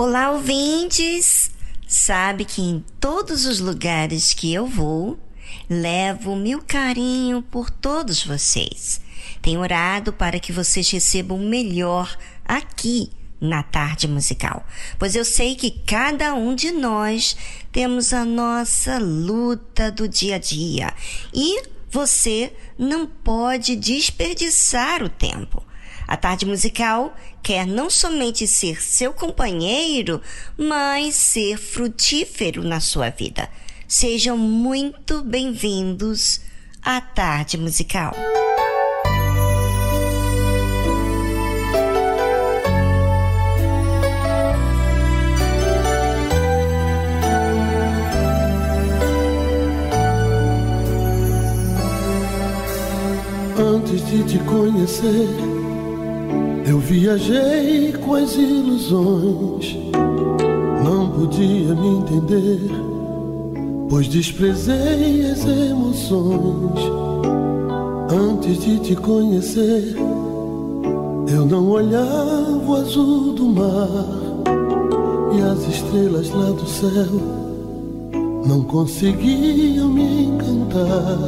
Olá, ouvintes! Sabe que em todos os lugares que eu vou, levo meu carinho por todos vocês. Tenho orado para que vocês recebam o melhor aqui na tarde musical, pois eu sei que cada um de nós temos a nossa luta do dia a dia e você não pode desperdiçar o tempo. A tarde musical quer não somente ser seu companheiro, mas ser frutífero na sua vida. Sejam muito bem-vindos à tarde musical. Antes de te conhecer eu viajei com as ilusões, não podia me entender, pois desprezei as emoções. Antes de te conhecer, eu não olhava o azul do mar e as estrelas lá do céu não conseguiam me encantar.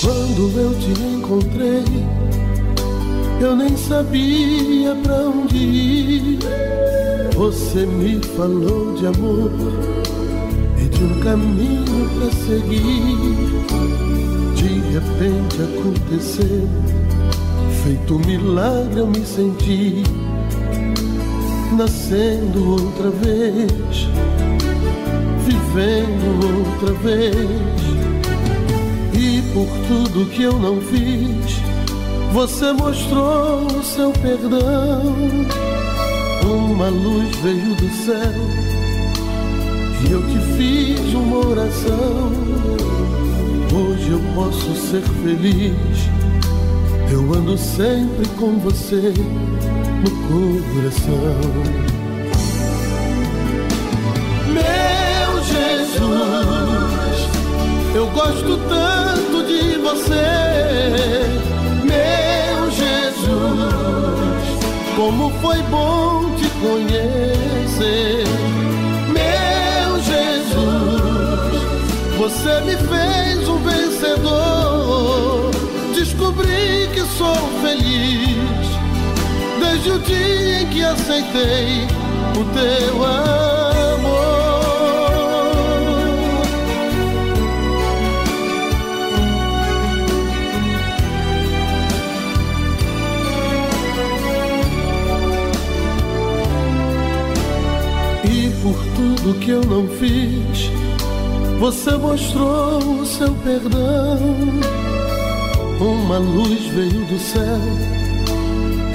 Quando eu te encontrei, eu nem sabia pra onde ir. Você me falou de amor e de um caminho pra seguir. De repente aconteceu, feito um milagre eu me senti. Nascendo outra vez, vivendo outra vez. E por tudo que eu não fiz, você mostrou o seu perdão. Uma luz veio do céu e eu te fiz uma oração. Hoje eu posso ser feliz. Eu ando sempre com você no coração. Meu Jesus, eu gosto tanto de você. Meu Como foi bom te conhecer. Meu Jesus, você me fez um vencedor. Descobri que sou feliz desde o dia em que aceitei o teu amor. Tudo que eu não fiz, você mostrou o seu perdão. Uma luz veio do céu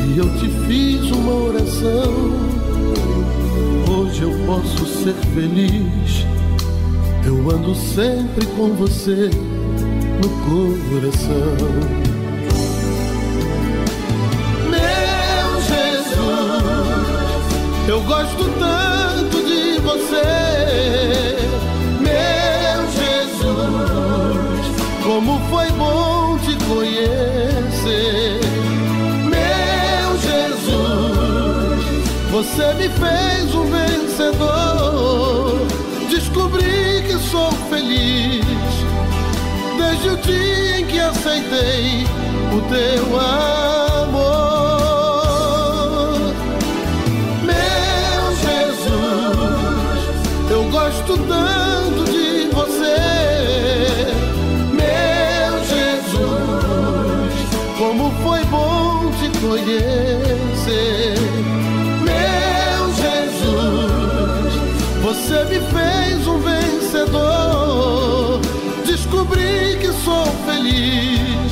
e eu te fiz uma oração. Hoje eu posso ser feliz. Eu ando sempre com você no coração. Meu Jesus, eu gosto tanto Você me fez um vencedor. Descobri que sou feliz desde o dia em que aceitei o teu amor. Você me fez um vencedor. Descobri que sou feliz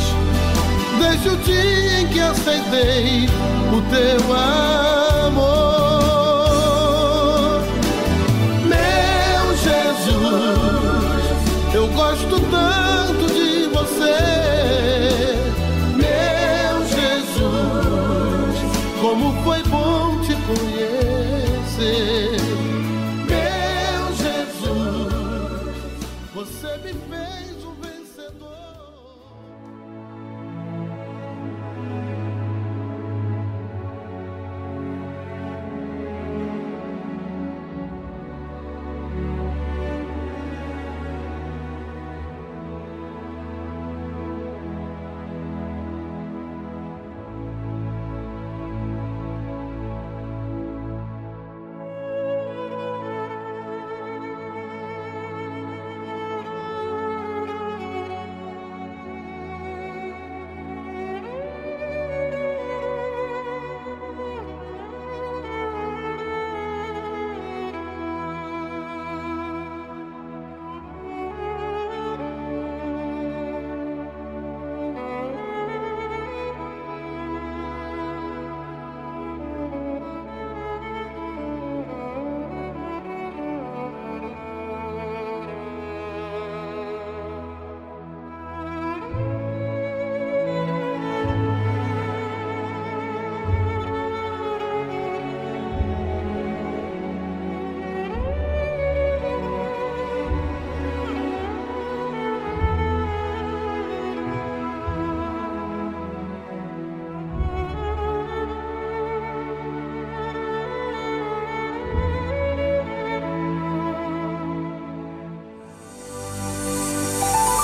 desde o dia em que aceitei o teu amor.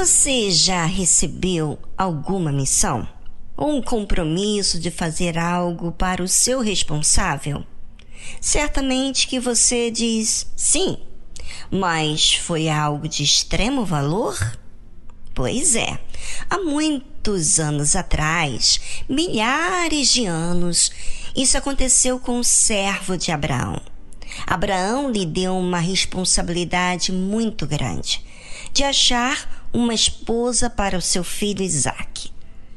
Você já recebeu alguma missão? Ou um compromisso de fazer algo para o seu responsável? Certamente que você diz sim, mas foi algo de extremo valor? Pois é, há muitos anos atrás, milhares de anos, isso aconteceu com o servo de Abraão. Abraão lhe deu uma responsabilidade muito grande de achar uma esposa para o seu filho Isaque.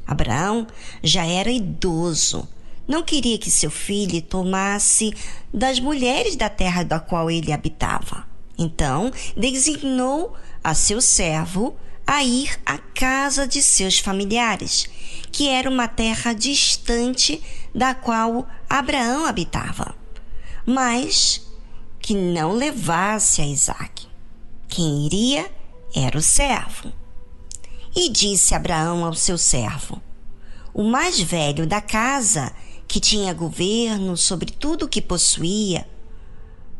Abraão já era idoso. Não queria que seu filho tomasse das mulheres da terra da qual ele habitava. Então, designou a seu servo a ir à casa de seus familiares, que era uma terra distante da qual Abraão habitava, mas que não levasse a Isaque. Quem iria era o servo. E disse Abraão ao seu servo: O mais velho da casa, que tinha governo sobre tudo o que possuía,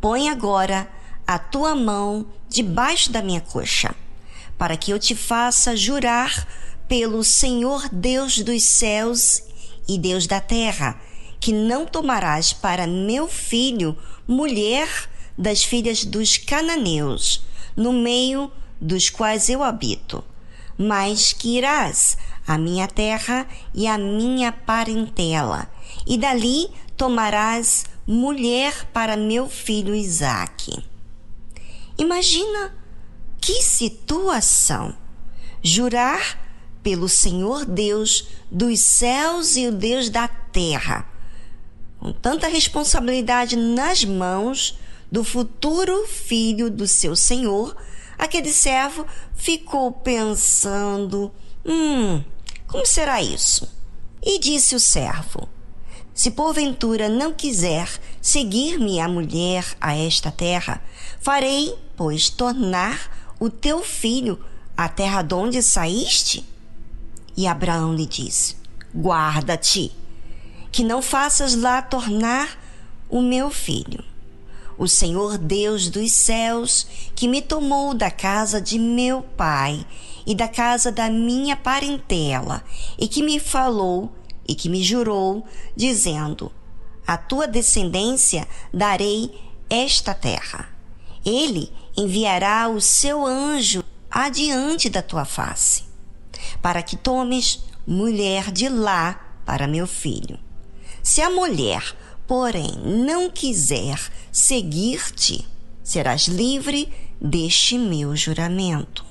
põe agora a tua mão debaixo da minha coxa, para que eu te faça jurar pelo Senhor Deus dos céus e Deus da terra, que não tomarás para meu filho mulher das filhas dos cananeus, no meio dos quais eu habito, mas que irás à minha terra e à minha parentela, e dali tomarás mulher para meu filho Isaque. Imagina que situação! Jurar pelo Senhor Deus dos céus e o Deus da terra, com tanta responsabilidade nas mãos do futuro filho do seu Senhor Aquele servo ficou pensando: Hum, como será isso? E disse o servo: Se porventura não quiser seguir-me a mulher a esta terra, farei, pois, tornar o teu filho à terra de onde saíste? E Abraão lhe disse: Guarda-te, que não faças lá tornar o meu filho o Senhor Deus dos céus, que me tomou da casa de meu pai e da casa da minha parentela, e que me falou e que me jurou, dizendo: A tua descendência darei esta terra. Ele enviará o seu anjo adiante da tua face, para que tomes mulher de lá para meu filho. Se a mulher porém não quiser seguir-te, serás livre deste meu juramento.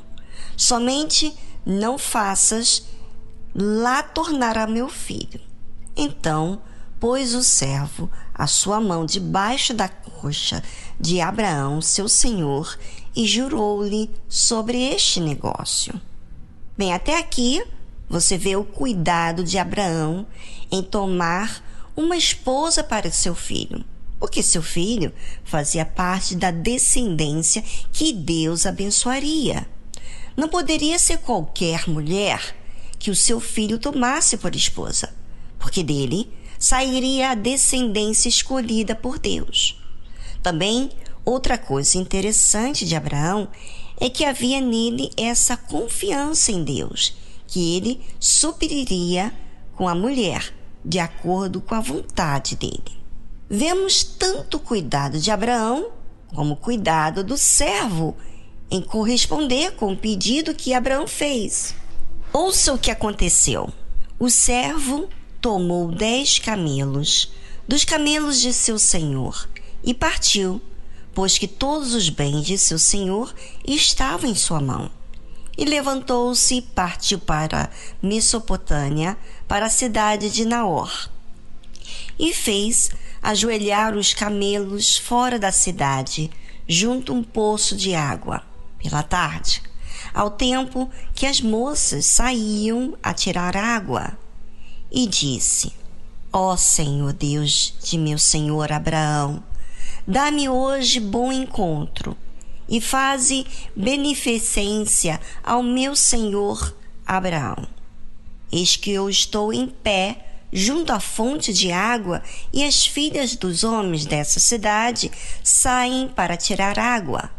Somente não faças lá tornar a meu filho. Então pôs o servo a sua mão debaixo da coxa de Abraão, seu senhor, e jurou-lhe sobre este negócio. Bem, até aqui você vê o cuidado de Abraão em tomar uma esposa para seu filho, porque seu filho fazia parte da descendência que Deus abençoaria. Não poderia ser qualquer mulher que o seu filho tomasse por esposa, porque dele sairia a descendência escolhida por Deus. Também outra coisa interessante de Abraão é que havia nele essa confiança em Deus, que ele supriria com a mulher de acordo com a vontade dele. Vemos tanto cuidado de Abraão como cuidado do servo em corresponder com o pedido que Abraão fez. Ouça o que aconteceu. O servo tomou dez camelos dos camelos de seu senhor e partiu, pois que todos os bens de seu senhor estavam em sua mão. E levantou-se e partiu para Mesopotâmia, para a cidade de Naor. E fez ajoelhar os camelos fora da cidade, junto a um poço de água, pela tarde, ao tempo que as moças saíam a tirar água. E disse: Ó oh Senhor Deus de meu senhor Abraão, dá-me hoje bom encontro e faze beneficência ao meu senhor Abraão. Eis que eu estou em pé junto à fonte de água, e as filhas dos homens dessa cidade saem para tirar água.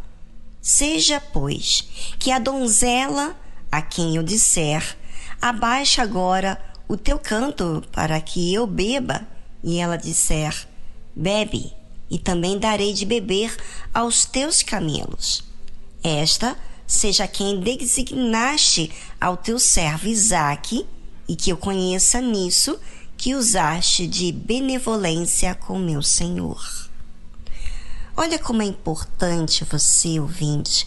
Seja, pois, que a donzela a quem eu disser: Abaixa agora o teu canto para que eu beba, e ela disser: Bebe, e também darei de beber aos teus camelos. Esta seja quem designaste ao teu servo Isaque, e que eu conheça nisso que usaste de benevolência com meu Senhor. Olha como é importante você, ouvinte,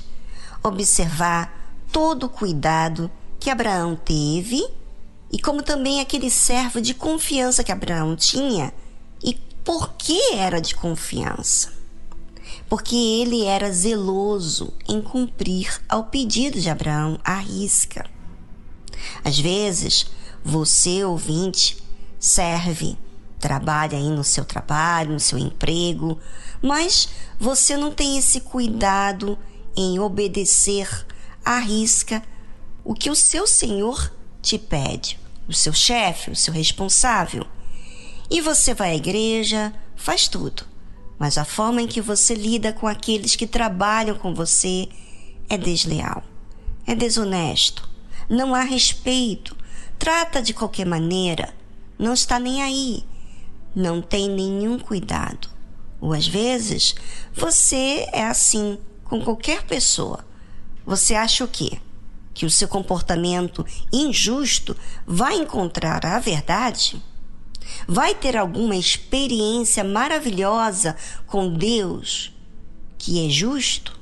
observar todo o cuidado que Abraão teve e como também aquele servo de confiança que Abraão tinha. E por que era de confiança? Porque ele era zeloso em cumprir ao pedido de Abraão à risca. Às vezes, você, ouvinte, serve, trabalha aí no seu trabalho, no seu emprego, mas você não tem esse cuidado em obedecer à risca o que o seu senhor te pede, o seu chefe, o seu responsável. E você vai à igreja, faz tudo, mas a forma em que você lida com aqueles que trabalham com você é desleal, é desonesto, não há respeito, trata de qualquer maneira, não está nem aí, não tem nenhum cuidado. Ou às vezes você é assim com qualquer pessoa. Você acha o quê? Que o seu comportamento injusto vai encontrar a verdade? Vai ter alguma experiência maravilhosa com Deus que é justo?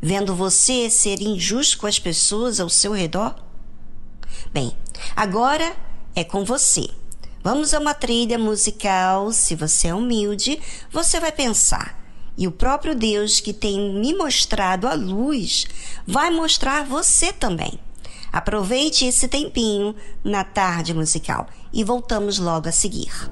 Vendo você ser injusto com as pessoas ao seu redor? Bem, agora é com você. Vamos a uma trilha musical. Se você é humilde, você vai pensar. E o próprio Deus que tem me mostrado a luz vai mostrar você também. Aproveite esse tempinho na tarde musical e voltamos logo a seguir.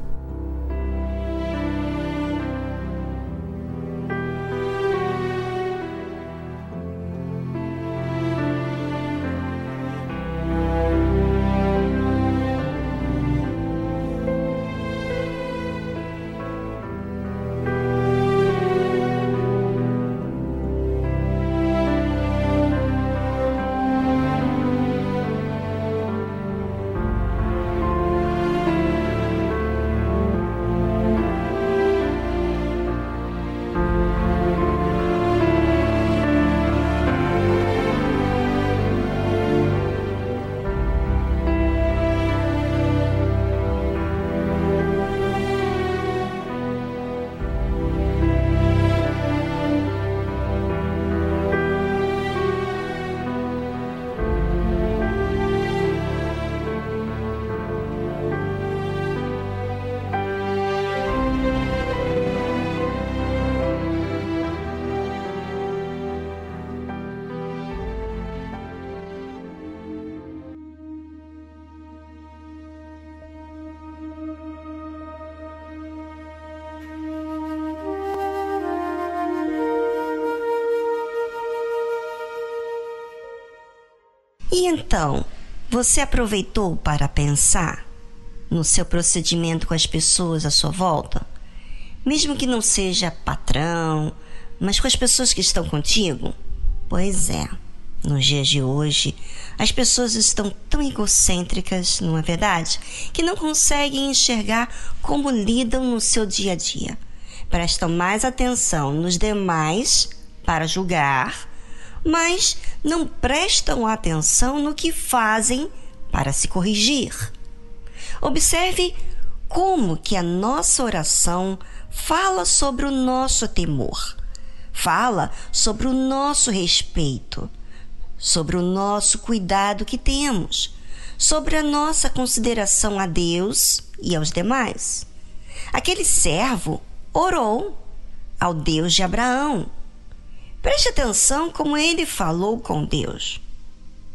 E então, você aproveitou para pensar no seu procedimento com as pessoas à sua volta? Mesmo que não seja patrão, mas com as pessoas que estão contigo? Pois é, nos dias de hoje, as pessoas estão tão egocêntricas, não é verdade? Que não conseguem enxergar como lidam no seu dia a dia. Prestam mais atenção nos demais para julgar mas não prestam atenção no que fazem para se corrigir. Observe como que a nossa oração fala sobre o nosso temor, fala sobre o nosso respeito, sobre o nosso cuidado que temos, sobre a nossa consideração a Deus e aos demais. Aquele servo orou ao Deus de Abraão Preste atenção como ele falou com Deus.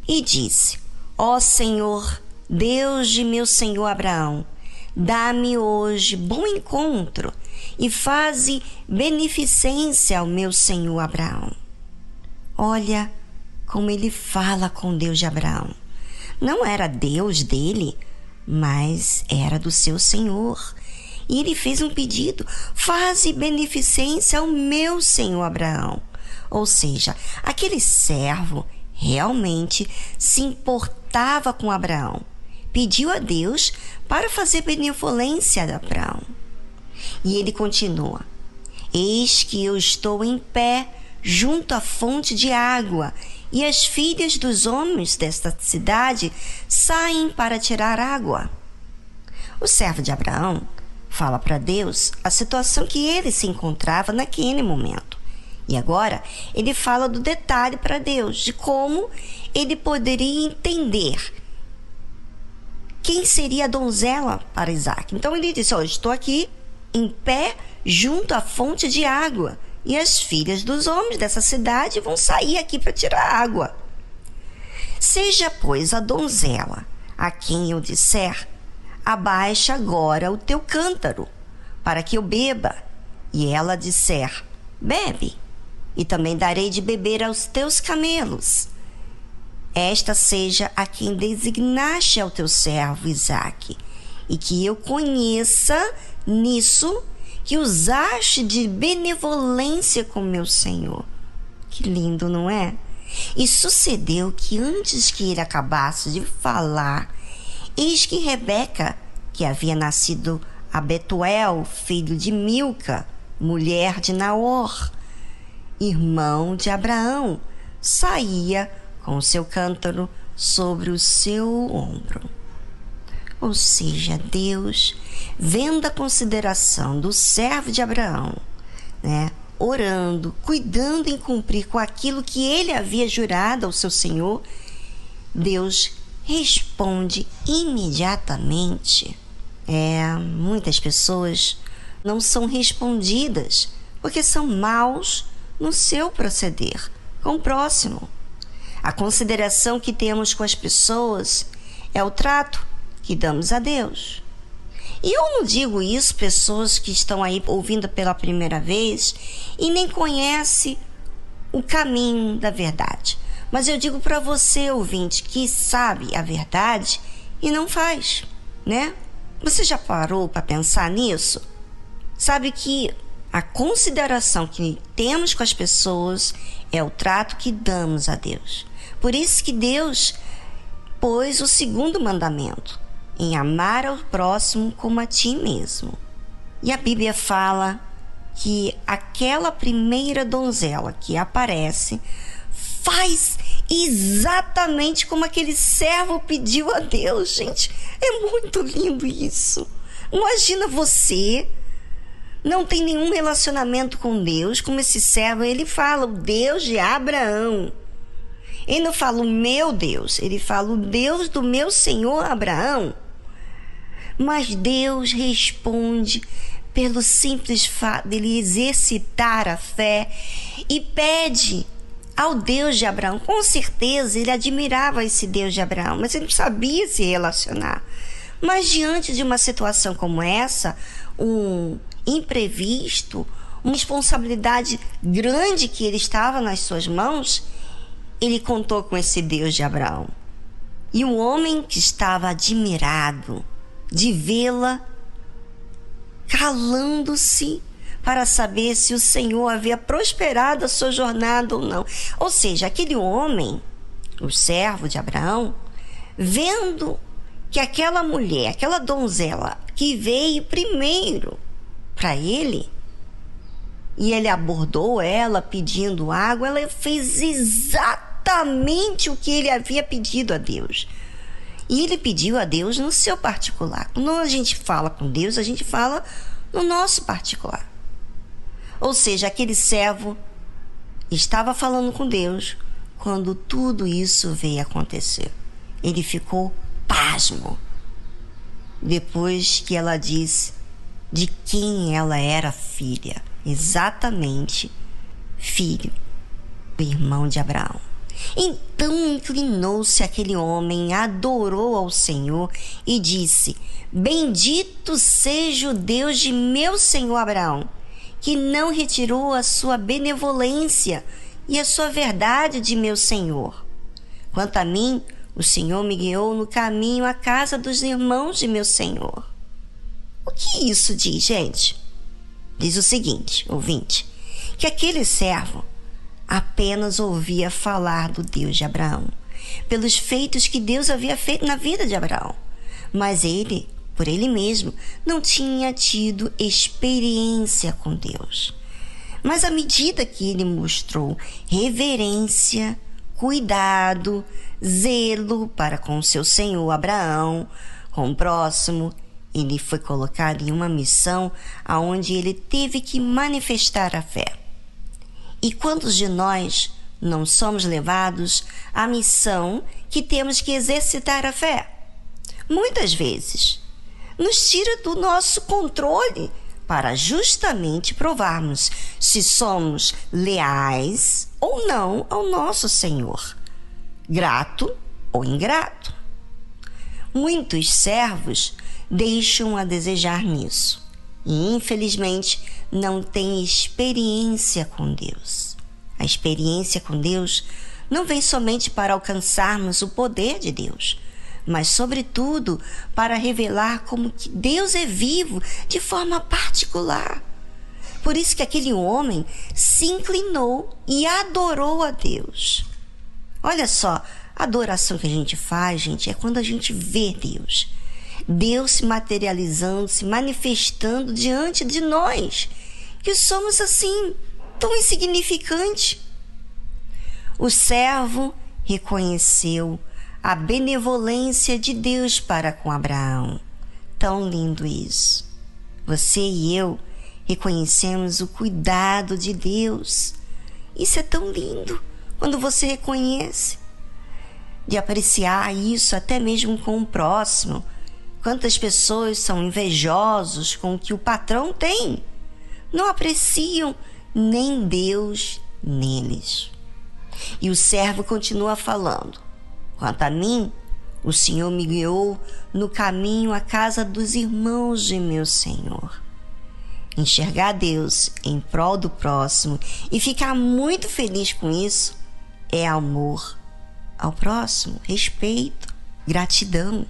E disse: Ó Senhor, Deus de meu senhor Abraão, dá-me hoje bom encontro e faze beneficência ao meu senhor Abraão. Olha como ele fala com Deus de Abraão. Não era Deus dele, mas era do seu senhor. E ele fez um pedido: faze beneficência ao meu senhor Abraão. Ou seja, aquele servo realmente se importava com Abraão. Pediu a Deus para fazer benevolência a Abraão. E ele continua: Eis que eu estou em pé junto à fonte de água, e as filhas dos homens desta cidade saem para tirar água. O servo de Abraão fala para Deus a situação que ele se encontrava naquele momento. E agora ele fala do detalhe para Deus, de como ele poderia entender quem seria a donzela para Isaac. Então ele disse: oh, Estou aqui em pé junto à fonte de água, e as filhas dos homens dessa cidade vão sair aqui para tirar água. Seja, pois, a donzela a quem eu disser: Abaixa agora o teu cântaro, para que eu beba. E ela disser: Bebe, e também darei de beber aos teus camelos. Esta seja a quem designaste ao teu servo Isaque, e que eu conheça nisso que usaste de benevolência com meu Senhor. Que lindo, não é? E sucedeu que antes que ele acabasse de falar, eis que Rebeca, que havia nascido a Betuel, filho de Milca, mulher de Naor, irmão de Abraão, saía com seu cântaro sobre o seu ombro. Ou seja, Deus, vendo a consideração do servo de Abraão, né, orando, cuidando em cumprir com aquilo que ele havia jurado ao seu Senhor, Deus responde imediatamente. É, muitas pessoas não são respondidas porque são maus no seu proceder com o próximo. A consideração que temos com as pessoas é o trato que damos a Deus. E eu não digo isso pessoas que estão aí ouvindo pela primeira vez e nem conhece o caminho da verdade. Mas eu digo para você, ouvinte, que sabe a verdade e não faz, né? Você já parou para pensar nisso? Sabe que a consideração que temos com as pessoas é o trato que damos a Deus. Por isso que Deus pôs o segundo mandamento em amar ao próximo como a ti mesmo. E a Bíblia fala que aquela primeira donzela que aparece faz exatamente como aquele servo pediu a Deus, gente. É muito lindo isso. Imagina você não tem nenhum relacionamento com Deus, como esse servo, ele fala, o Deus de Abraão. Ele não fala o meu Deus, ele fala o Deus do meu Senhor Abraão. Mas Deus responde pelo simples fato dele exercitar a fé e pede ao Deus de Abraão. Com certeza ele admirava esse Deus de Abraão, mas ele não sabia se relacionar. Mas diante de uma situação como essa, um imprevisto, uma responsabilidade grande que ele estava nas suas mãos, ele contou com esse Deus de Abraão. E o homem que estava admirado de vê-la calando-se para saber se o Senhor havia prosperado a sua jornada ou não. Ou seja, aquele homem, o servo de Abraão, vendo que aquela mulher, aquela donzela que veio primeiro para ele, e ele abordou ela pedindo água, ela fez exatamente o que ele havia pedido a Deus. E ele pediu a Deus no seu particular. Quando a gente fala com Deus, a gente fala no nosso particular. Ou seja, aquele servo estava falando com Deus quando tudo isso veio acontecer. Ele ficou pasmo. Depois que ela disse de quem ela era filha, exatamente filho do irmão de Abraão. Então inclinou-se aquele homem, adorou ao Senhor e disse: Bendito seja o Deus de meu senhor Abraão, que não retirou a sua benevolência e a sua verdade de meu senhor. Quanto a mim, o Senhor me guiou no caminho à casa dos irmãos de meu senhor. Que isso diz, gente? Diz o seguinte, ouvinte, que aquele servo apenas ouvia falar do Deus de Abraão, pelos feitos que Deus havia feito na vida de Abraão. Mas ele, por ele mesmo, não tinha tido experiência com Deus. Mas à medida que ele mostrou reverência, cuidado, zelo para com seu senhor Abraão, com o próximo, ele foi colocado em uma missão aonde ele teve que manifestar a fé. E quantos de nós não somos levados à missão que temos que exercitar a fé? Muitas vezes nos tira do nosso controle para justamente provarmos se somos leais ou não ao nosso Senhor, grato ou ingrato. Muitos servos deixam a desejar nisso e, infelizmente, não têm experiência com Deus. A experiência com Deus não vem somente para alcançarmos o poder de Deus, mas, sobretudo, para revelar como que Deus é vivo de forma particular. Por isso que aquele homem se inclinou e adorou a Deus. Olha só, a adoração que a gente faz, gente, é quando a gente vê Deus. Deus se materializando, se manifestando diante de nós, que somos assim, tão insignificantes. O servo reconheceu a benevolência de Deus para com Abraão. Tão lindo isso. Você e eu reconhecemos o cuidado de Deus. Isso é tão lindo quando você reconhece. De apreciar isso até mesmo com o próximo Quantas pessoas são invejosos com o que o patrão tem? Não apreciam nem Deus neles. E o servo continua falando: Quanto a mim, o Senhor me guiou no caminho à casa dos irmãos de meu Senhor. Enxergar Deus em prol do próximo e ficar muito feliz com isso é amor ao próximo, respeito, gratidão.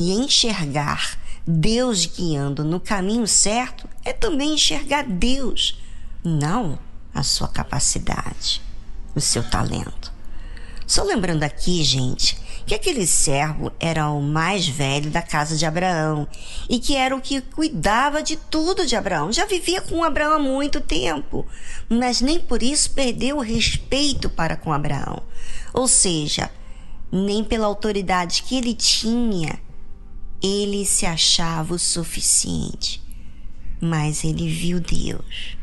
E enxergar Deus guiando no caminho certo é também enxergar Deus, não a sua capacidade, o seu talento. Só lembrando aqui, gente, que aquele servo era o mais velho da casa de Abraão e que era o que cuidava de tudo de Abraão. Já vivia com Abraão há muito tempo, mas nem por isso perdeu o respeito para com Abraão. Ou seja, nem pela autoridade que ele tinha ele se achava o suficiente, mas ele viu Deus.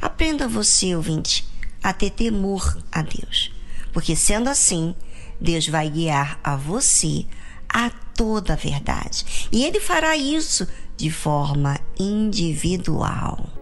Aprenda você, ouvinte, a ter temor a Deus, porque sendo assim, Deus vai guiar a você a toda a verdade. E ele fará isso de forma individual.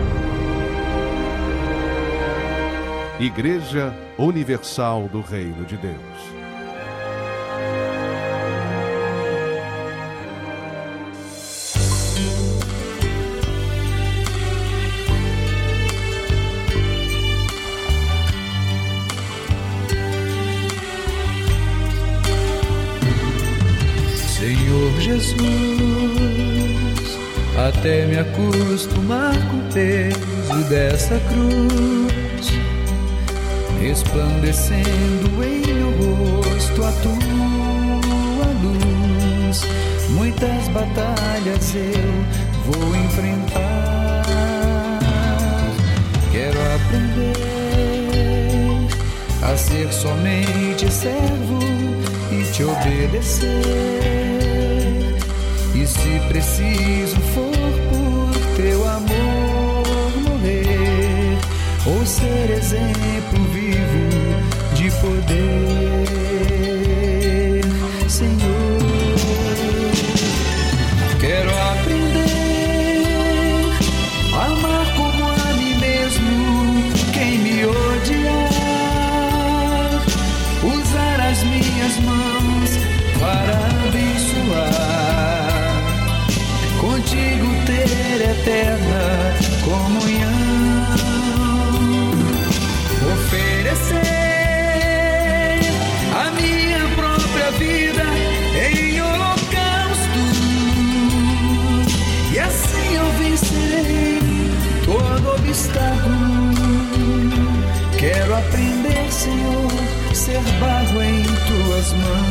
Igreja Universal do Reino de Deus. Senhor Jesus, até me acostumar com o peso dessa cruz resplandecendo em meu rosto a tua luz. Muitas batalhas eu vou enfrentar. Quero aprender a ser somente servo e te obedecer. E se preciso for por teu amor morrer ou ser exemplo poder, Christmas.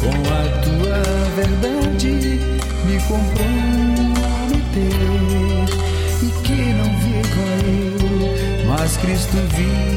Com a tua verdade me comprometer. E que não viva eu, mas Cristo vive.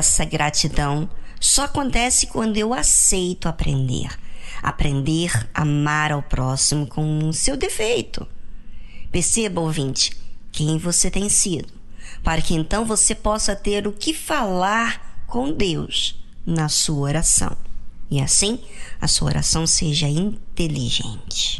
Essa gratidão só acontece quando eu aceito aprender. Aprender a amar ao próximo com o seu defeito. Perceba, ouvinte, quem você tem sido, para que então você possa ter o que falar com Deus na sua oração. E assim a sua oração seja inteligente.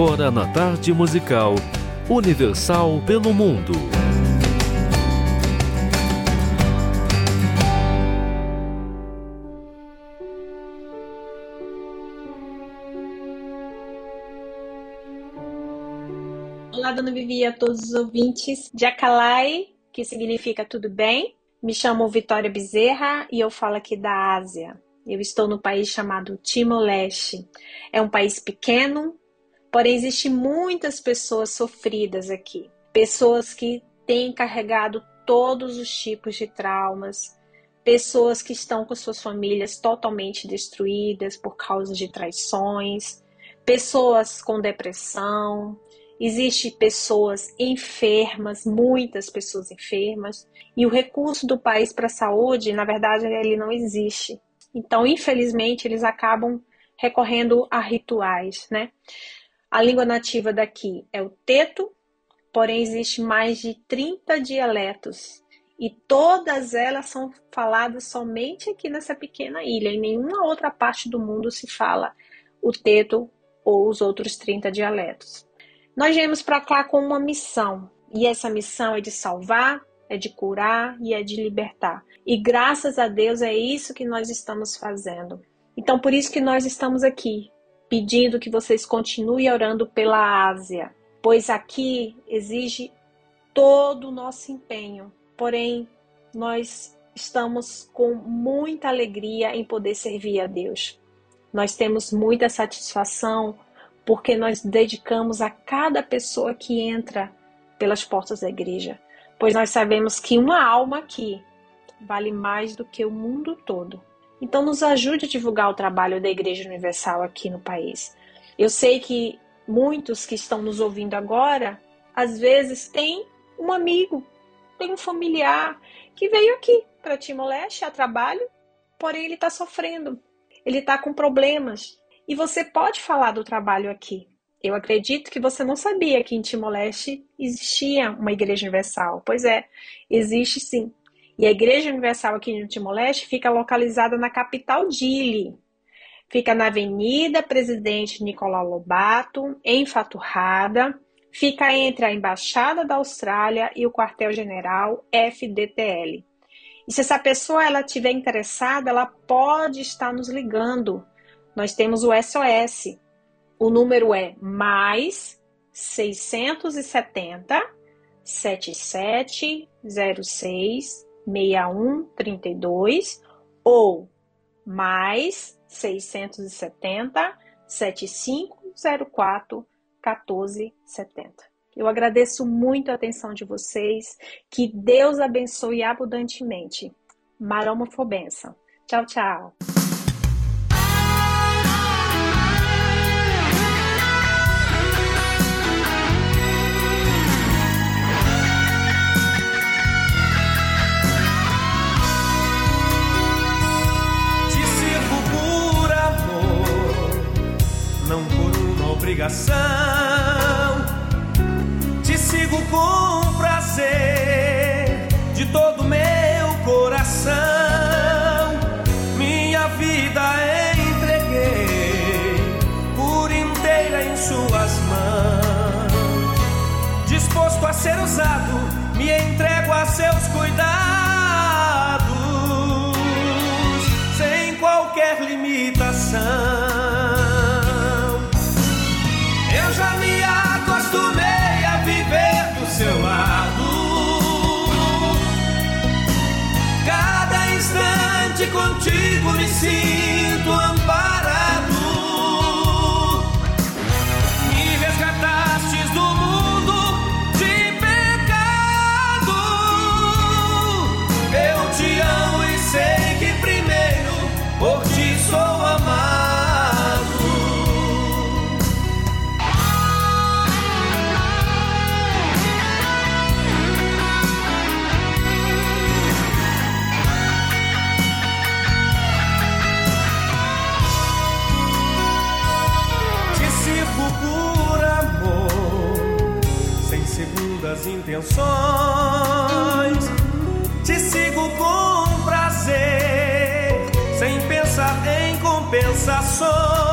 Agora na tarde musical Universal pelo Mundo. Olá, dona Vivi, a todos os ouvintes de Akalai, que significa tudo bem. Me chamo Vitória Bezerra e eu falo aqui da Ásia. Eu estou no país chamado Timor-Leste. É um país pequeno, Porém, existem muitas pessoas sofridas aqui, pessoas que têm carregado todos os tipos de traumas, pessoas que estão com suas famílias totalmente destruídas por causa de traições, pessoas com depressão, existem pessoas enfermas, muitas pessoas enfermas, e o recurso do país para a saúde, na verdade, ele não existe. Então, infelizmente, eles acabam recorrendo a rituais, né? A língua nativa daqui é o teto, porém existe mais de 30 dialetos e todas elas são faladas somente aqui nessa pequena ilha. Em nenhuma outra parte do mundo se fala o teto ou os outros 30 dialetos. Nós viemos para cá com uma missão, e essa missão é de salvar, é de curar e é de libertar. E graças a Deus é isso que nós estamos fazendo. Então, por isso que nós estamos aqui, pedindo que vocês continuem orando pela Ásia, pois aqui exige todo o nosso empenho. Porém, nós estamos com muita alegria em poder servir a Deus. Nós temos muita satisfação porque nós dedicamos a cada pessoa que entra pelas portas da igreja, pois nós sabemos que uma alma aqui vale mais do que o mundo todo. Então, nos ajude a divulgar o trabalho da Igreja Universal aqui no país. Eu sei que muitos que estão nos ouvindo agora, às vezes, têm um amigo, tem um familiar que veio aqui para Timor-Leste a trabalho, porém ele está sofrendo, ele está com problemas. E você pode falar do trabalho aqui. Eu acredito que você não sabia que em Timor-Leste existia uma Igreja Universal. Pois é, existe sim. E a Igreja Universal aqui no Timor-Leste fica localizada na capital Dili. Fica na Avenida Presidente Nicolau Lobato, em Faturrada. Fica entre a Embaixada da Austrália e o Quartel-General FDTL. E se essa pessoa ela estiver interessada, ela pode estar nos ligando. Nós temos o SOS. O número é mais 670 7706 6132 ou mais 670 7504 1470. Eu agradeço muito a atenção de vocês. Que Deus abençoe abundantemente. Maroma Fobenção. Tchau, tchau. Obrigação. Te sigo com prazer de todo meu coração. Minha vida entreguei por inteira em Suas mãos. Disposto a ser usado, me entrego a seus cuidados, intenções. Te sigo com prazer, sem pensar em compensações.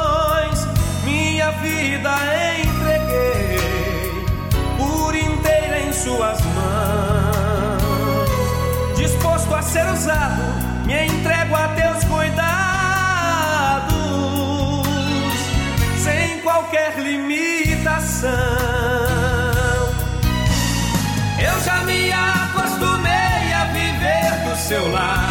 Seu lado.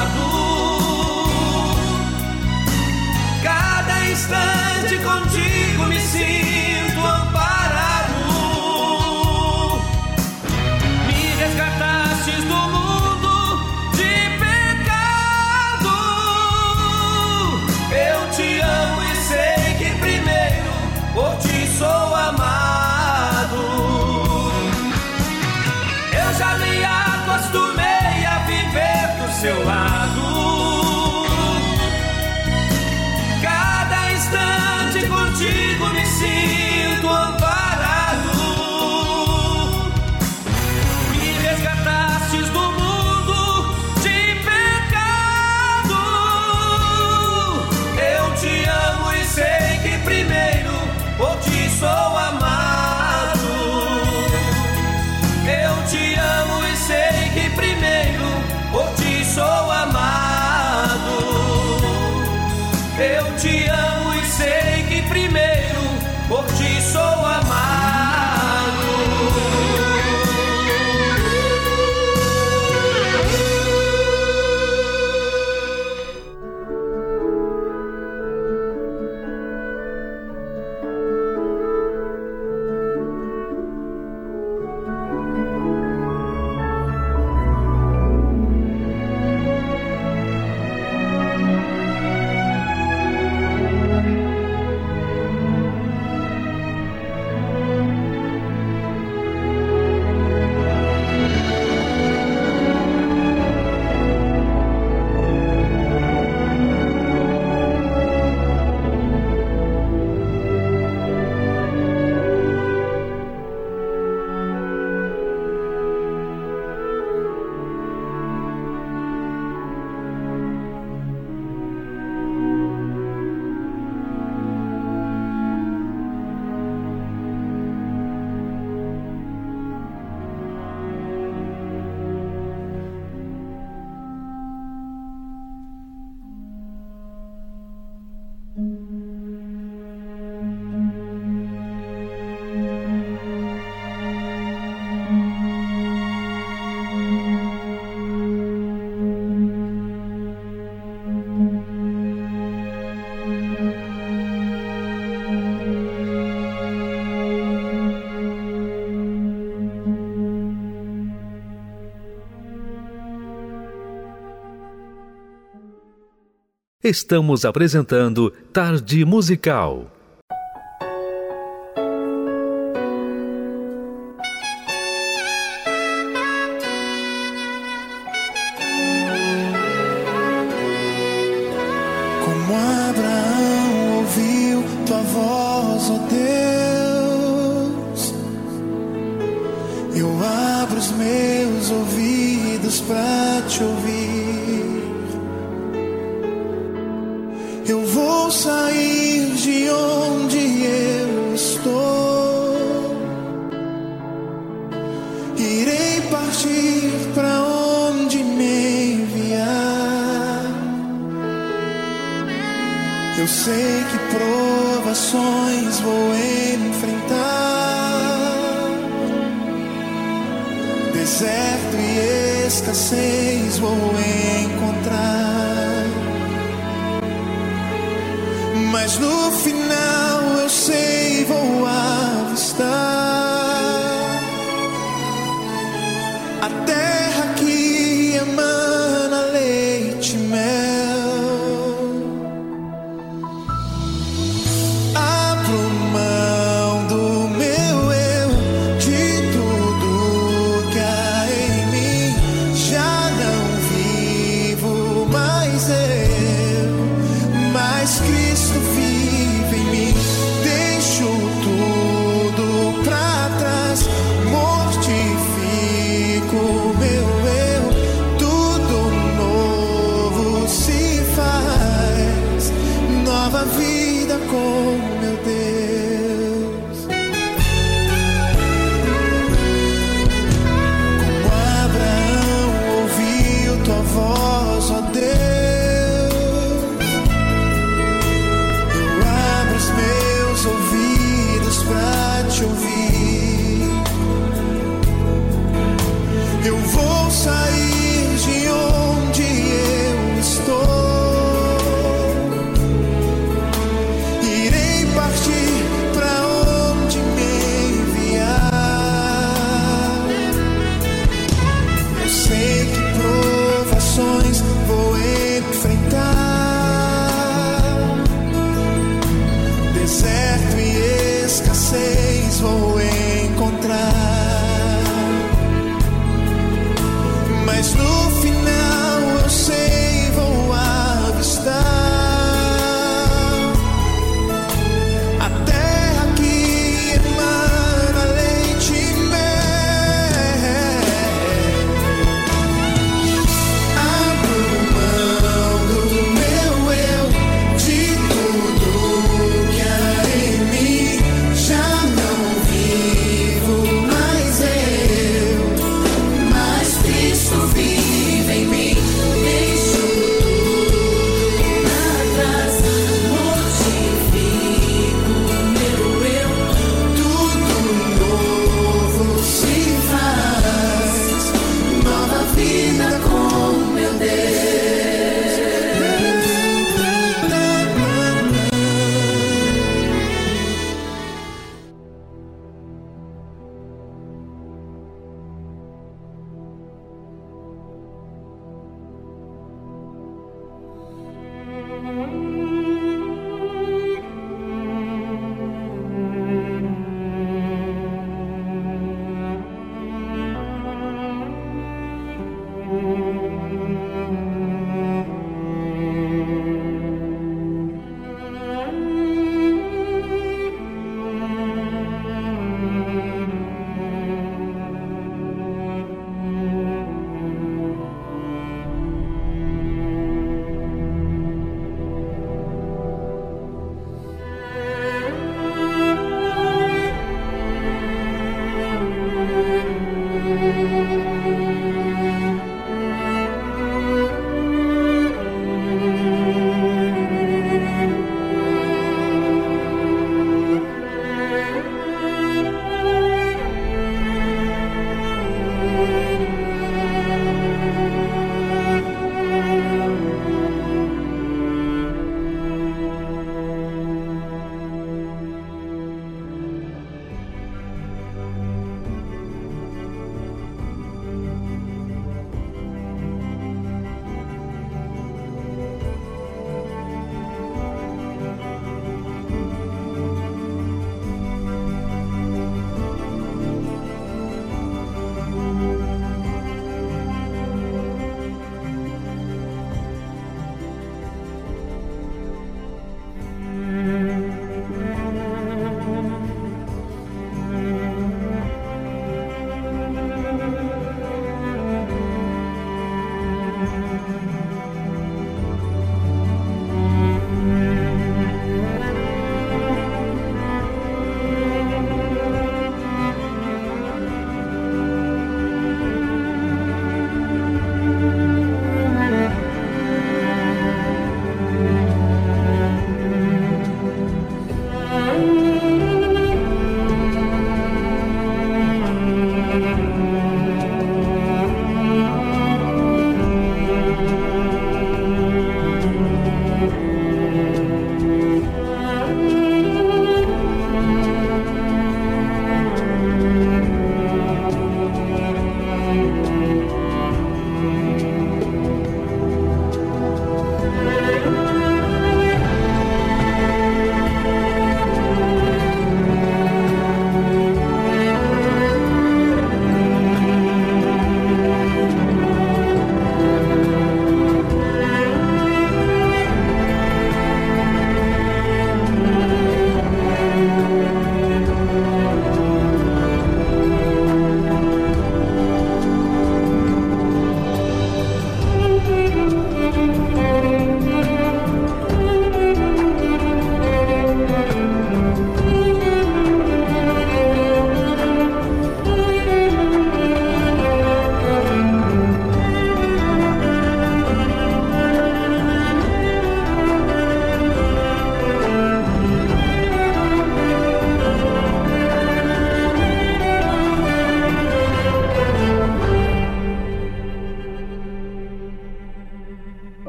Estamos apresentando Tarde Musical. Eu abro os meus ouvidos para te ouvir.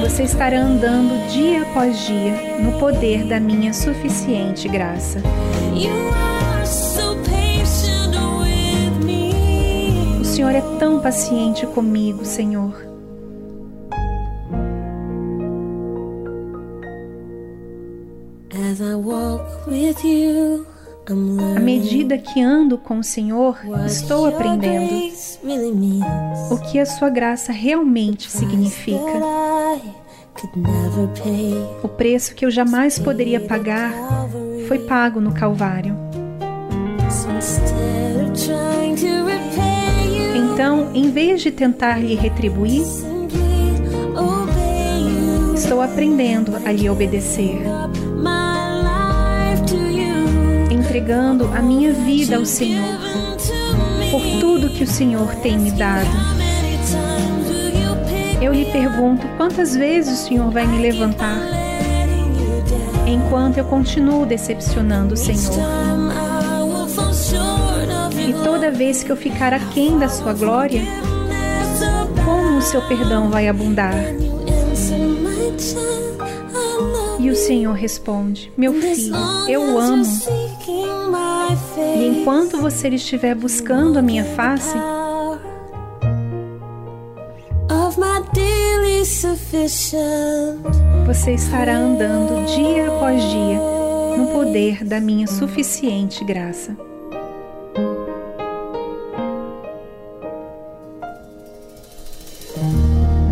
você estará andando dia após dia no poder da minha suficiente graça. O Senhor é tão paciente comigo, Senhor. As I walk with you. À medida que ando com o Senhor, estou aprendendo o que a sua graça realmente significa. O preço que eu jamais poderia pagar foi pago no Calvário. Então, em vez de tentar lhe retribuir, estou aprendendo a lhe obedecer entregando a minha vida ao Senhor, por tudo que o Senhor tem me dado. Eu lhe pergunto quantas vezes o Senhor vai me levantar, enquanto eu continuo decepcionando o Senhor. E toda vez que eu ficar aquém da sua glória, como o seu perdão vai abundar? E o Senhor responde: Meu filho, eu o amo. E enquanto você estiver buscando a minha face, você estará andando dia após dia no poder da minha suficiente graça.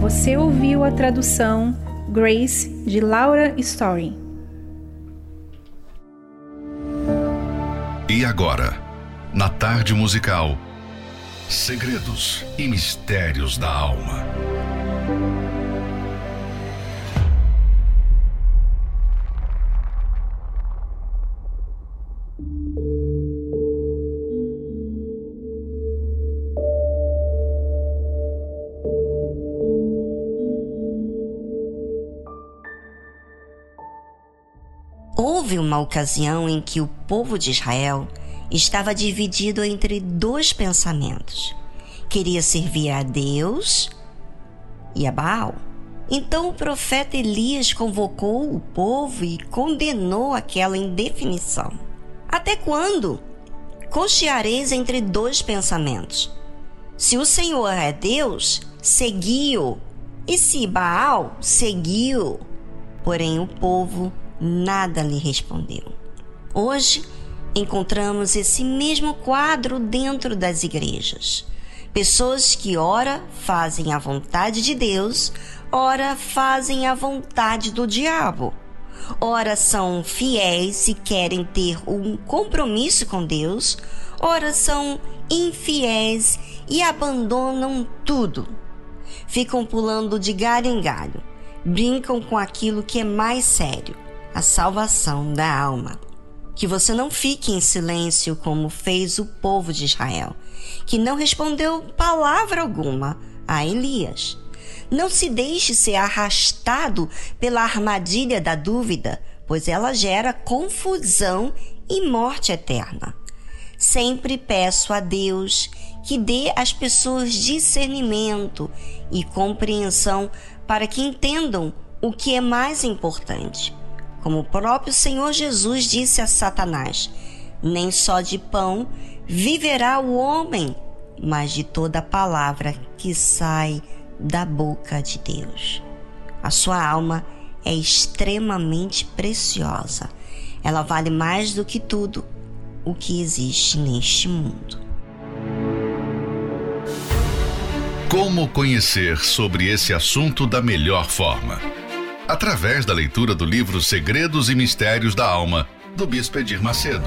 Você ouviu a tradução Grace de Laura Story. E agora, na tarde musical, segredos e mistérios da alma. Houve uma ocasião em que o povo de Israel estava dividido entre dois pensamentos. Queria servir a Deus e a Baal. Então o profeta Elias convocou o povo e condenou aquela indefinição. Até quando? Cocheareis entre dois pensamentos. Se o Senhor é Deus, seguiu, e se Baal, seguiu. Porém o povo nada lhe respondeu. Hoje encontramos esse mesmo quadro dentro das igrejas. Pessoas que ora fazem a vontade de Deus, ora fazem a vontade do diabo. Ora são fiéis e querem ter um compromisso com Deus, ora são infiéis e abandonam tudo. Ficam pulando de galho em galho, brincam com aquilo que é mais sério, a salvação da alma. Que você não fique em silêncio como fez o povo de Israel, que não respondeu palavra alguma a Elias. Não se deixe ser arrastado pela armadilha da dúvida, pois ela gera confusão e morte eterna. Sempre peço a Deus que dê às pessoas discernimento e compreensão para que entendam o que é mais importante. Como o próprio Senhor Jesus disse a Satanás: Nem só de pão viverá o homem, mas de toda palavra que sai da boca de Deus. A sua alma é extremamente preciosa. Ela vale mais do que tudo o que existe neste mundo. Como conhecer sobre esse assunto da melhor forma? Através da leitura do livro Segredos e Mistérios da Alma, do Bispo Edir Macedo.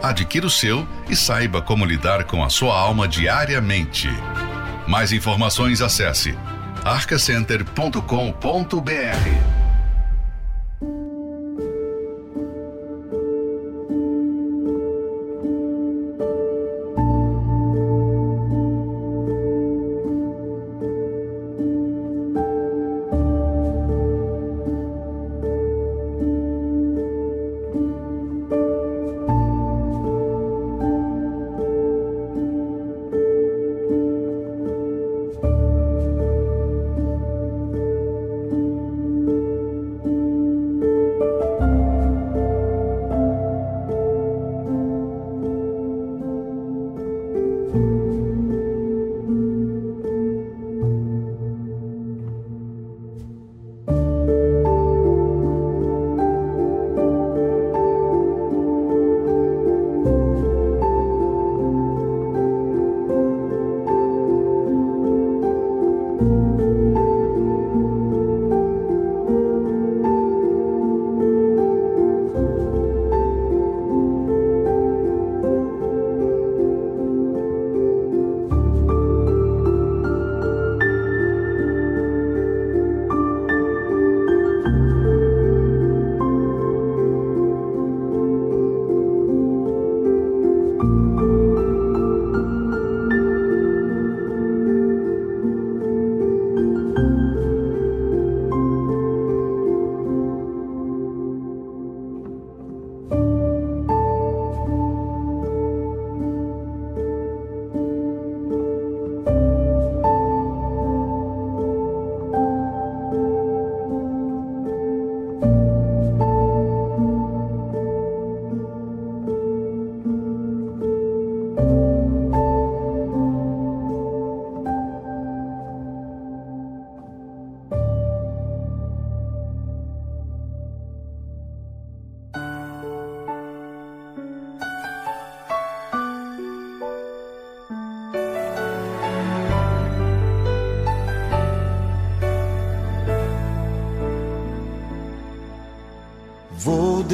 Adquira o seu e saiba como lidar com a sua alma diariamente. Mais informações acesse arcacenter.com.br.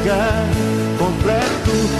Entregar completo.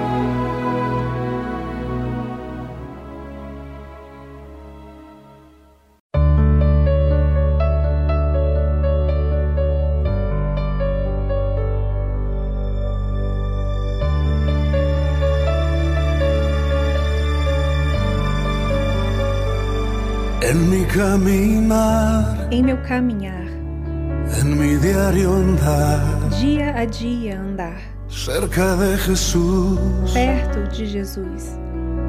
Em meu caminhar, em meu diário andar, dia a dia andar, cerca de Jesus, perto de Jesus.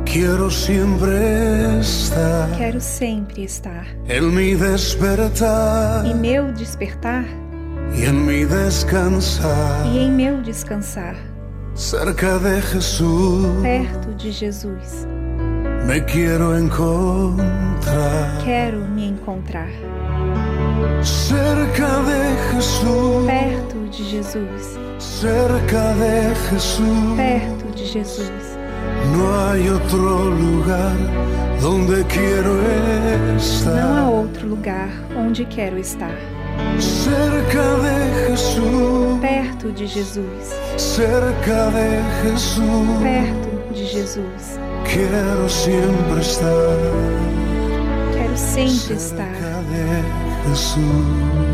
Quero sempre estar, quero sempre estar, em me despertar, e meu despertar, e em me descansar, e em meu descansar, cerca de Jesus, perto de Jesus. Me quero encontrar. Quero me encontrar. Cerca de Jesus. Perto de Jesus. Cerca de Jesus. Perto de Jesus. Não há outro lugar onde quero estar. Não há outro lugar onde quero estar. Cerca de Jesus. Perto de Jesus. Cerca de Jesus. Perto de Jesus. Quero sempre estar. Quero sempre estar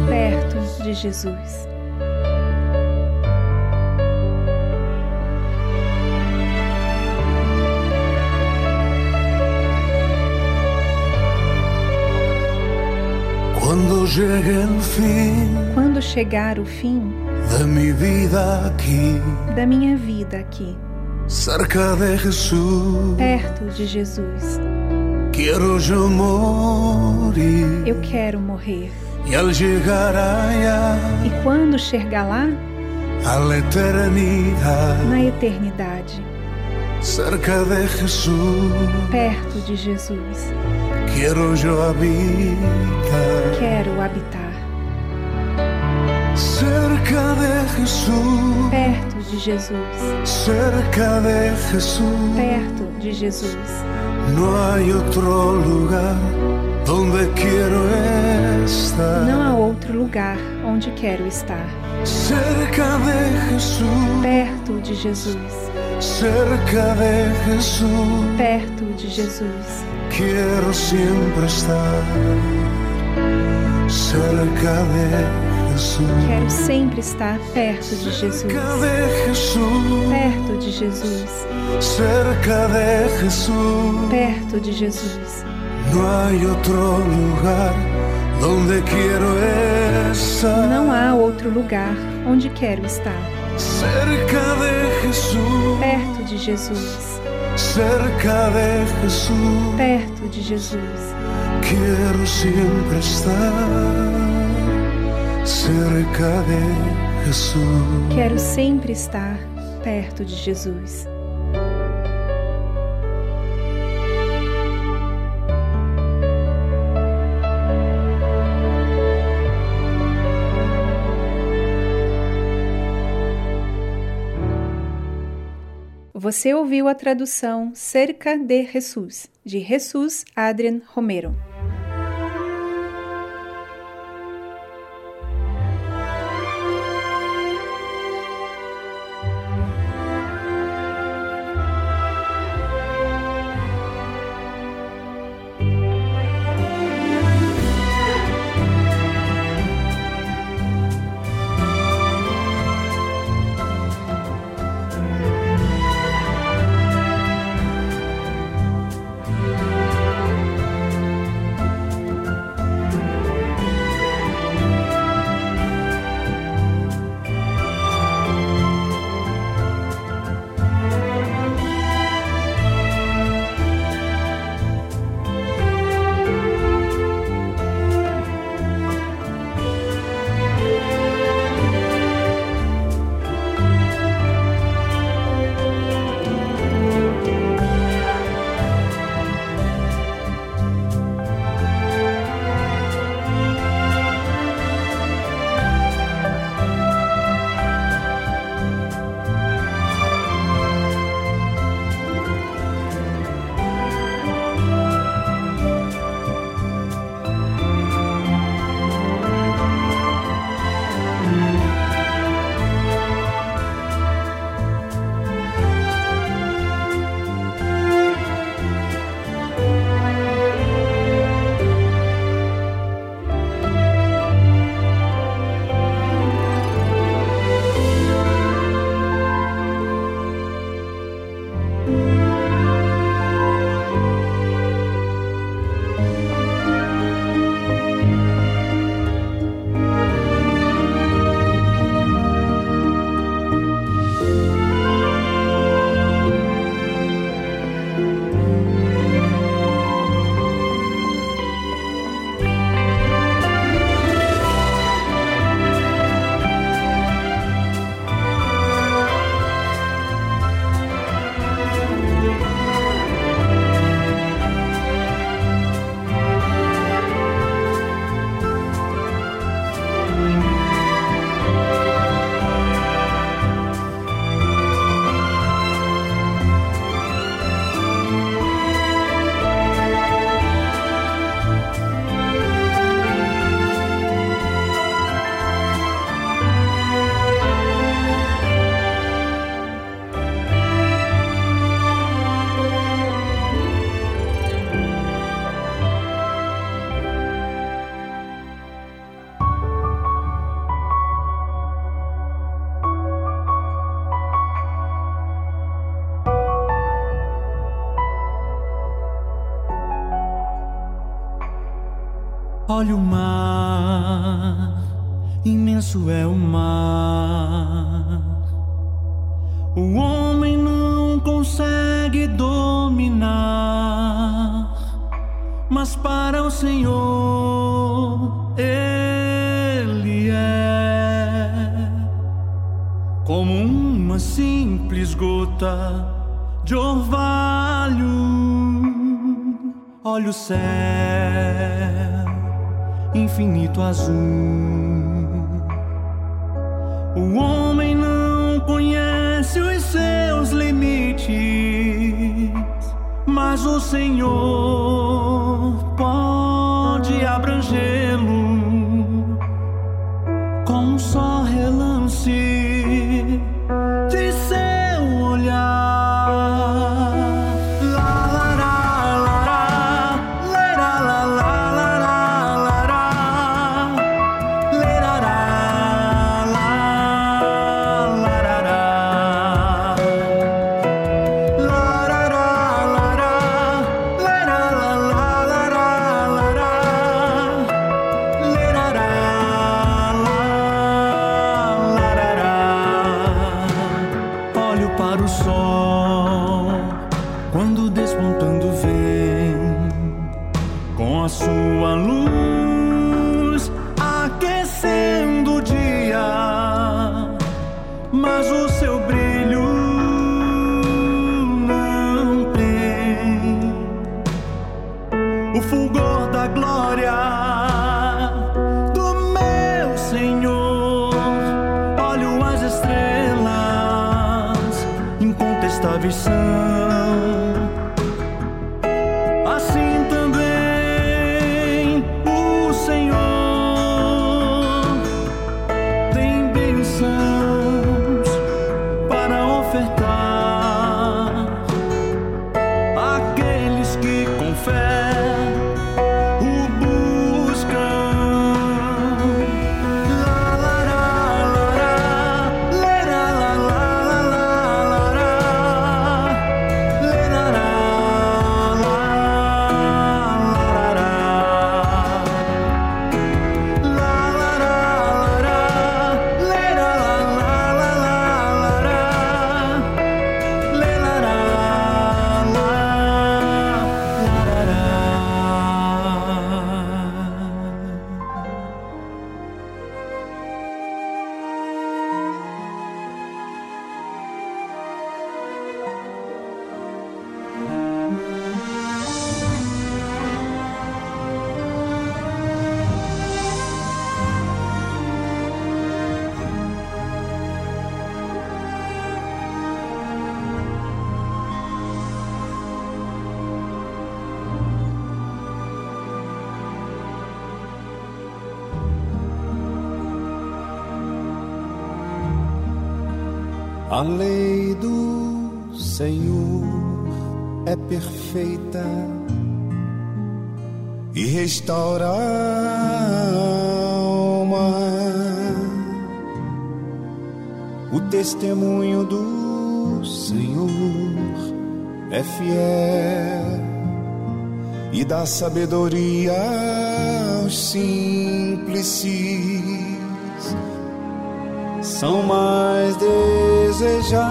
perto de Jesus. Quando chegue o fim, quando chegar o fim da minha vida aqui, da minha vida aqui cerca de Jesus, perto de Jesus. Quero eu morrer. Eu quero morrer. E ao chegar allá, e quando chegar lá, a eternidade, na eternidade, cerca de Jesus, perto de Jesus. Quero eu habitar. Quero habitar cerca de Jesus, perto de Jesus, cerca de Jesus, perto de Jesus. Não há outro lugar onde quero estar. Não há outro lugar onde quero estar. Cerca de Jesus, perto de Jesus, cerca de Jesus, perto de Jesus. Quero sempre estar cerca de Quero sempre estar perto de Jesus. Perto de Jesus. Cerca de Jesus. Perto de Jesus. Não há outro lugar onde quero estar. Não há outro lugar onde quero estar. Cerca de Jesus. Perto de Jesus. Cerca de Jesus. Perto de Jesus. Quero sempre estar cerca de Jesus. Quero sempre estar perto de Jesus. Você ouviu a tradução Cerca de Jesus, de Jesus Adrian Romero. Olha o mar, imenso é o mar. O homem não consegue dominar, mas para o Senhor ele é como uma simples gota de orvalho. Olha o céu infinito azul. O homem não conhece os seus limites, mas o Senhor pode sabedoria aos simples são mais desejáveis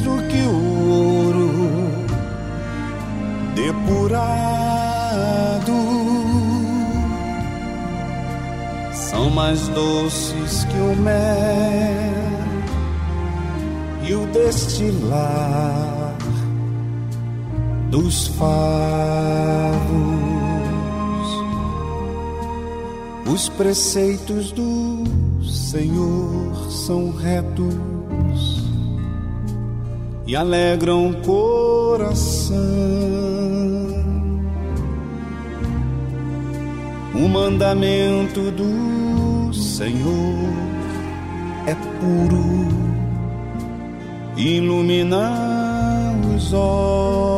do que o ouro depurado. São mais doces que o mel e o destilar dos favos. Os preceitos do Senhor são retos e alegram o coração. O mandamento do Senhor é puro, ilumina os olhos,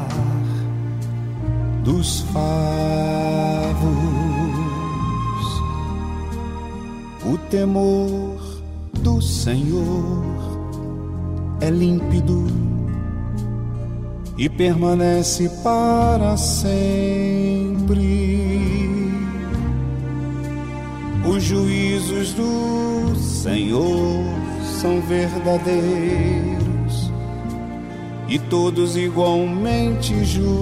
temor do Senhor é límpido e permanece para sempre. Os juízos do Senhor são verdadeiros e todos igualmente justos.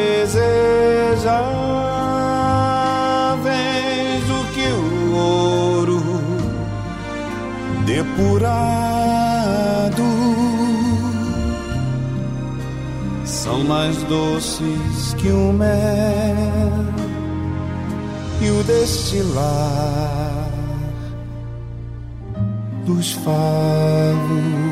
do que o ouro depurado. São mais doces que o mel e o destilar dos favos.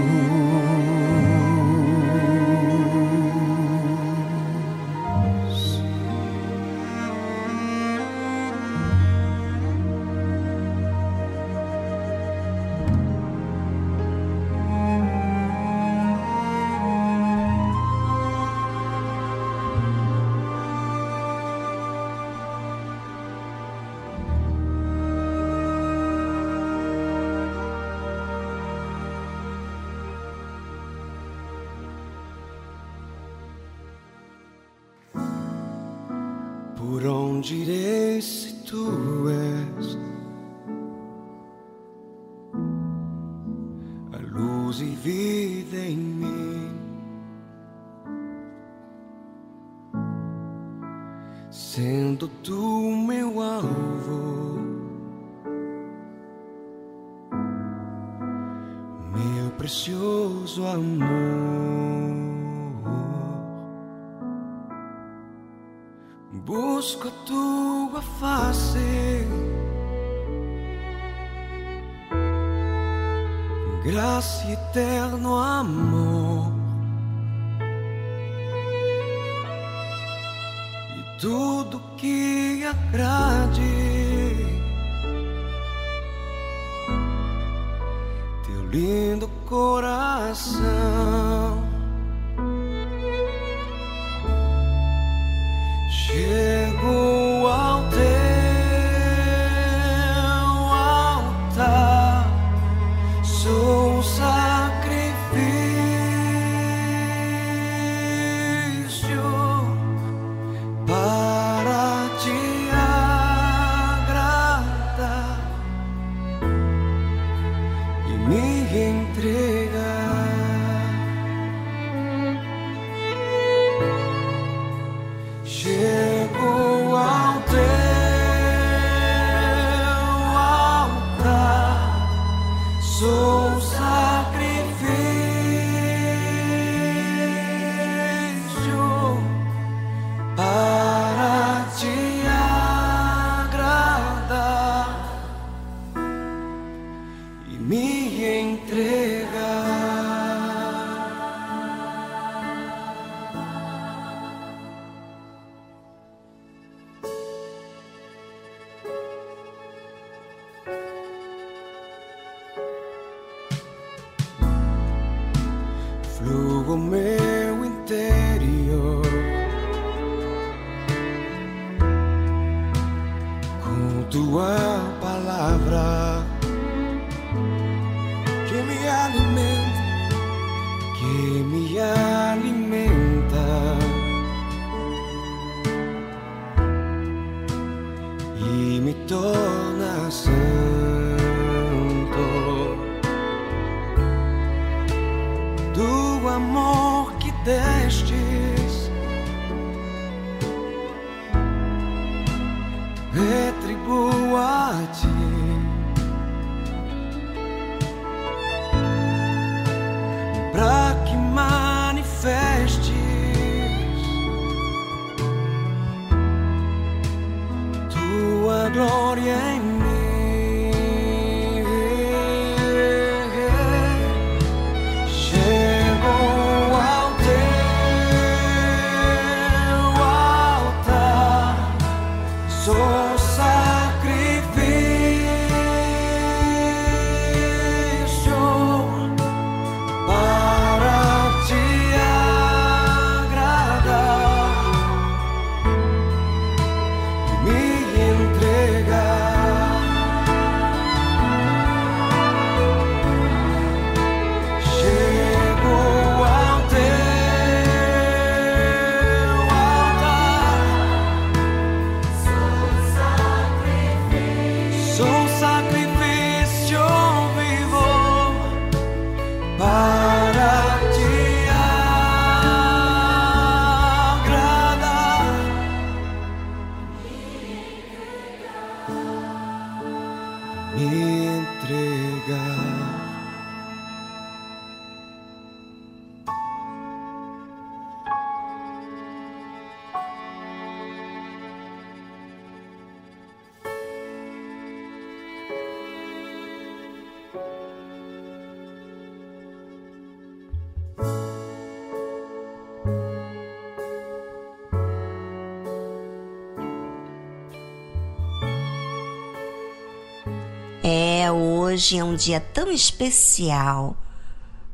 Hoje é um dia tão especial,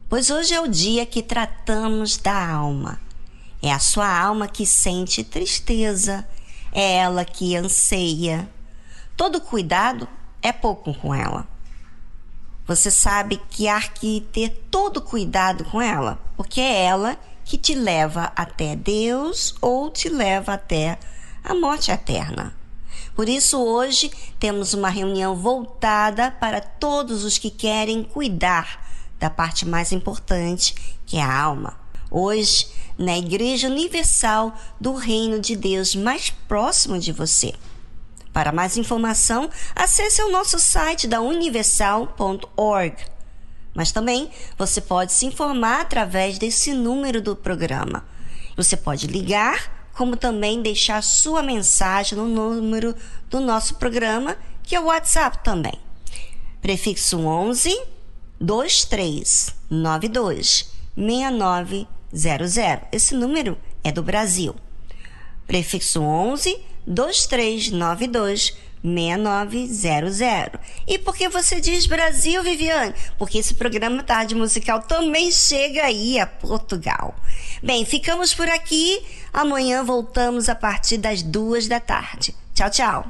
pois hoje é o dia que tratamos da alma. É a sua alma que sente tristeza, é ela que anseia. Todo cuidado é pouco com ela. Você sabe que há que ter todo cuidado com ela, porque é ela que te leva até Deus ou te leva até a morte eterna. Por isso, hoje temos uma reunião voltada para todos os que querem cuidar da parte mais importante, que é a alma. Hoje, na Igreja Universal do Reino de Deus mais próximo de você. Para mais informação, acesse o nosso site da universal.org. Mas também você pode se informar através desse número do programa. Você pode ligar como também deixar sua mensagem no número do nosso programa, que é o WhatsApp também. Prefixo 11 2392 6900. Esse número é do Brasil. Prefixo 11 2392 6900. E por que você diz Brasil, Viviane? Porque esse programa Tarde Musical também chega aí a Portugal. Bem, ficamos por aqui. Amanhã voltamos a partir das duas da tarde. Tchau, tchau.